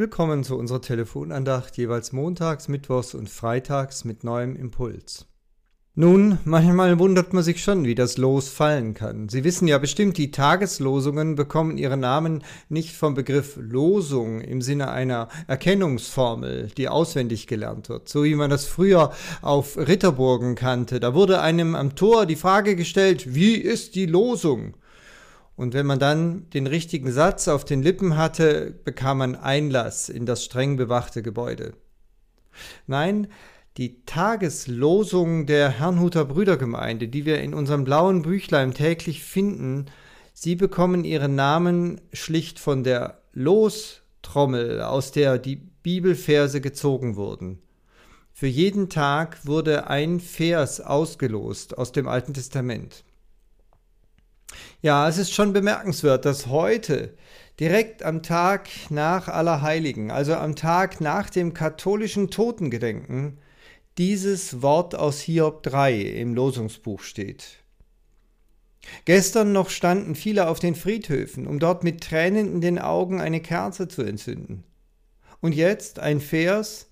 Willkommen zu unserer Telefonandacht jeweils montags, mittwochs und freitags mit neuem Impuls. Nun, manchmal wundert man sich schon, wie das Los fallen kann. Sie wissen ja bestimmt, die Tageslosungen bekommen ihre Namen nicht vom Begriff Losung im Sinne einer Erkennungsformel, die auswendig gelernt wird, so wie man das früher auf Ritterburgen kannte. Da wurde einem am Tor die Frage gestellt, wie ist die Losung? Und wenn man dann den richtigen Satz auf den Lippen hatte, bekam man Einlass in das streng bewachte Gebäude. Nein, die Tageslosung der Herrnhuter Brüdergemeinde, die wir in unserem blauen Büchlein täglich finden, sie bekommen ihren Namen schlicht von der Lostrommel, aus der die Bibelverse gezogen wurden. Für jeden Tag wurde ein Vers ausgelost aus dem Alten Testament. Ja, es ist schon bemerkenswert, dass heute, direkt am Tag nach Allerheiligen, also am Tag nach dem katholischen Totengedenken, dieses Wort aus Hiob 3 im Losungsbuch steht. Gestern noch standen viele auf den Friedhöfen, um dort mit Tränen in den Augen eine Kerze zu entzünden. Und jetzt ein Vers,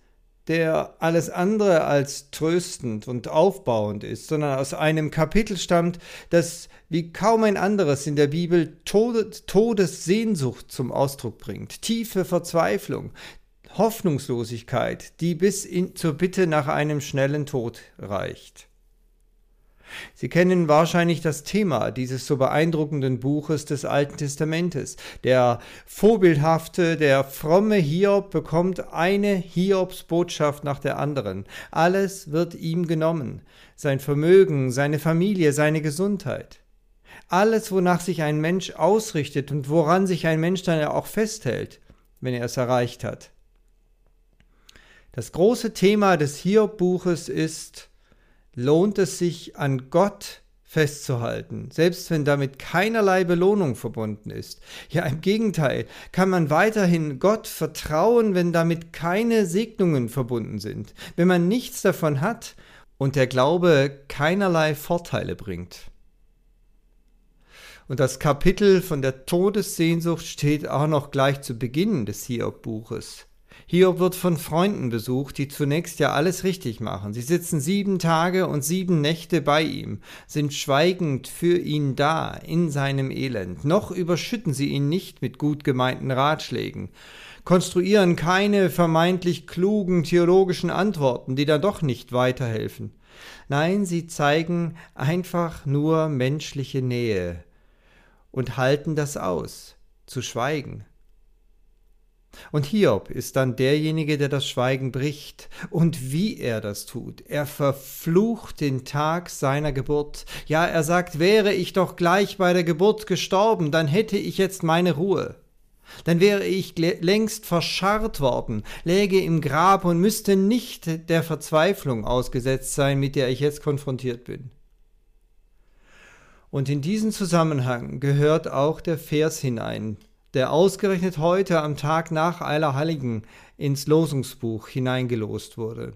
der alles andere als tröstend und aufbauend ist, sondern aus einem Kapitel stammt, das wie kaum ein anderes in der Bibel Todessehnsucht zum Ausdruck bringt, tiefe Verzweiflung, Hoffnungslosigkeit, die bis in, zur Bitte nach einem schnellen Tod reicht. Sie kennen wahrscheinlich das Thema dieses so beeindruckenden Buches des Alten Testamentes. Der vorbildhafte, der fromme Hiob bekommt eine Hiobsbotschaft nach der anderen. Alles wird ihm genommen. Sein Vermögen, seine Familie, seine Gesundheit. Alles, wonach sich ein Mensch ausrichtet und woran sich ein Mensch dann auch festhält, wenn er es erreicht hat. Das große Thema des Hiob-Buches ist, lohnt es sich an Gott festzuhalten, selbst wenn damit keinerlei Belohnung verbunden ist. Ja, im Gegenteil, kann man weiterhin Gott vertrauen, wenn damit keine Segnungen verbunden sind, wenn man nichts davon hat und der Glaube keinerlei Vorteile bringt. Und das Kapitel von der Todessehnsucht steht auch noch gleich zu Beginn des Hiob-Buches. Hiob wird von Freunden besucht, die zunächst ja alles richtig machen. Sie sitzen sieben Tage und sieben Nächte bei ihm, sind schweigend für ihn da in seinem Elend. Noch überschütten sie ihn nicht mit gut gemeinten Ratschlägen, konstruieren keine vermeintlich klugen theologischen Antworten, die dann doch nicht weiterhelfen. Nein, sie zeigen einfach nur menschliche Nähe und halten das aus, zu schweigen. Und Hiob ist dann derjenige, der das Schweigen bricht. Und wie er das tut. Er verflucht den Tag seiner Geburt. Ja, er sagt, wäre ich doch gleich bei der Geburt gestorben, dann hätte ich jetzt meine Ruhe. Dann wäre ich längst verscharrt worden, läge im Grab und müsste nicht der Verzweiflung ausgesetzt sein, mit der ich jetzt konfrontiert bin. Und in diesen Zusammenhang gehört auch der Vers hinein, der ausgerechnet heute am Tag nach Allerheiligen ins Losungsbuch hineingelost wurde.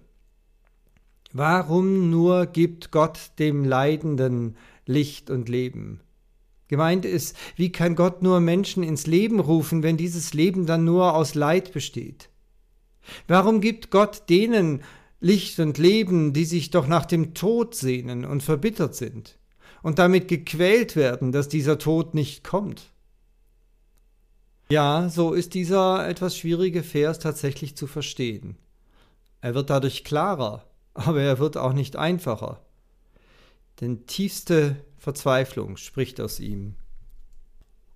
Warum nur gibt Gott dem Leidenden Licht und Leben? Gemeint ist, wie kann Gott nur Menschen ins Leben rufen, wenn dieses Leben dann nur aus Leid besteht? Warum gibt Gott denen Licht und Leben, die sich doch nach dem Tod sehnen und verbittert sind und damit gequält werden, dass dieser Tod nicht kommt? Ja, so ist dieser etwas schwierige Vers tatsächlich zu verstehen. Er wird dadurch klarer, aber er wird auch nicht einfacher. Denn tiefste Verzweiflung spricht aus ihm.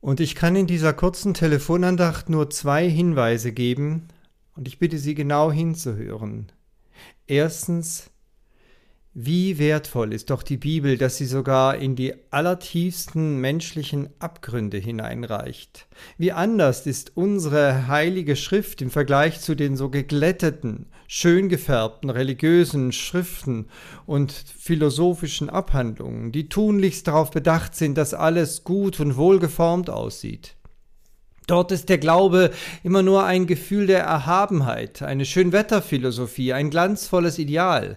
Und ich kann in dieser kurzen Telefonandacht nur zwei Hinweise geben, und ich bitte Sie genau hinzuhören. Erstens, wie wertvoll ist doch die Bibel, dass sie sogar in die allertiefsten menschlichen Abgründe hineinreicht. Wie anders ist unsere heilige Schrift im Vergleich zu den so geglätteten, schön gefärbten religiösen Schriften und philosophischen Abhandlungen, die tunlichst darauf bedacht sind, dass alles gut und wohlgeformt aussieht. Dort ist der Glaube immer nur ein Gefühl der Erhabenheit, eine Schönwetterphilosophie, ein glanzvolles Ideal.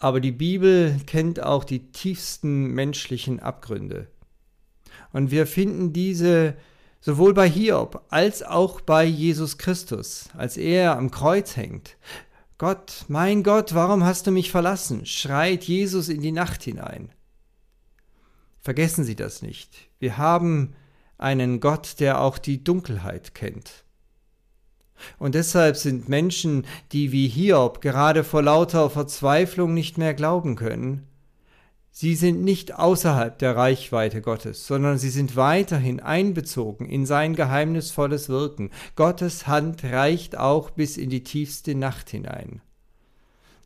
Aber die Bibel kennt auch die tiefsten menschlichen Abgründe. Und wir finden diese Sowohl bei Hiob als auch bei Jesus Christus, als er am Kreuz hängt. Gott, mein Gott, warum hast du mich verlassen? schreit Jesus in die Nacht hinein. Vergessen Sie das nicht. Wir haben einen Gott, der auch die Dunkelheit kennt. Und deshalb sind Menschen, die wie Hiob gerade vor lauter Verzweiflung nicht mehr glauben können, Sie sind nicht außerhalb der Reichweite Gottes, sondern sie sind weiterhin einbezogen in sein geheimnisvolles Wirken. Gottes Hand reicht auch bis in die tiefste Nacht hinein.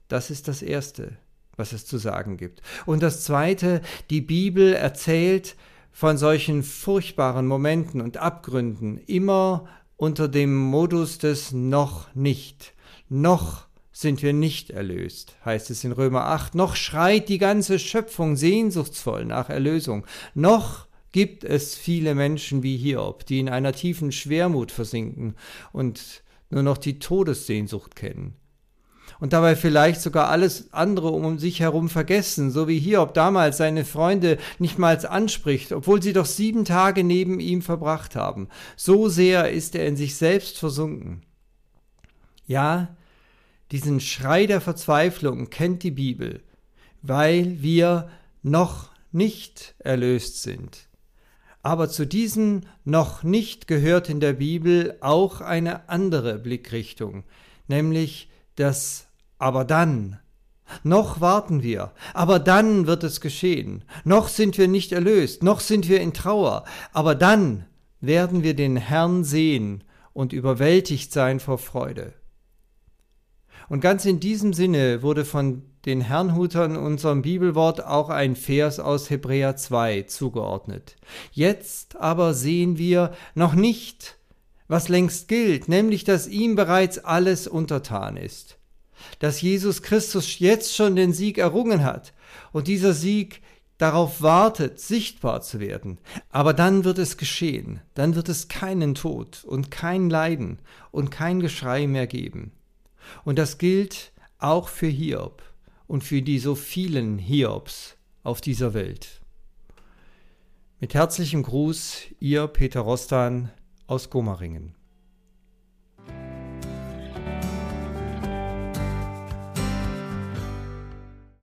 Das ist das Erste, was es zu sagen gibt. Und das Zweite, die Bibel erzählt von solchen furchtbaren Momenten und Abgründen immer unter dem Modus des noch nicht. Noch sind wir nicht erlöst, heißt es in Römer 8. Noch schreit die ganze Schöpfung sehnsuchtsvoll nach Erlösung. Noch gibt es viele Menschen wie Hiob, die in einer tiefen Schwermut versinken und nur noch die Todessehnsucht kennen. Und dabei vielleicht sogar alles andere um sich herum vergessen, so wie Hiob damals seine Freunde nicht mal anspricht, obwohl sie doch sieben Tage neben ihm verbracht haben. So sehr ist er in sich selbst versunken. Ja, diesen Schrei der Verzweiflung kennt die Bibel, weil wir noch nicht erlöst sind. Aber zu diesem noch nicht gehört in der Bibel auch eine andere Blickrichtung, nämlich das Aber dann. Noch warten wir, aber dann wird es geschehen. Noch sind wir nicht erlöst, noch sind wir in Trauer, aber dann werden wir den Herrn sehen und überwältigt sein vor Freude. Und ganz in diesem Sinne wurde von den Herrnhutern unserem Bibelwort auch ein Vers aus Hebräer 2 zugeordnet. Jetzt aber sehen wir noch nicht, was längst gilt, nämlich dass ihm bereits alles untertan ist. Dass Jesus Christus jetzt schon den Sieg errungen hat und dieser Sieg darauf wartet, sichtbar zu werden. Aber dann wird es geschehen, dann wird es keinen Tod und kein Leiden und kein Geschrei mehr geben. Und das gilt auch für Hiob und für die so vielen Hiobs auf dieser Welt. Mit herzlichem Gruß, Ihr Peter Rostan aus Gomaringen.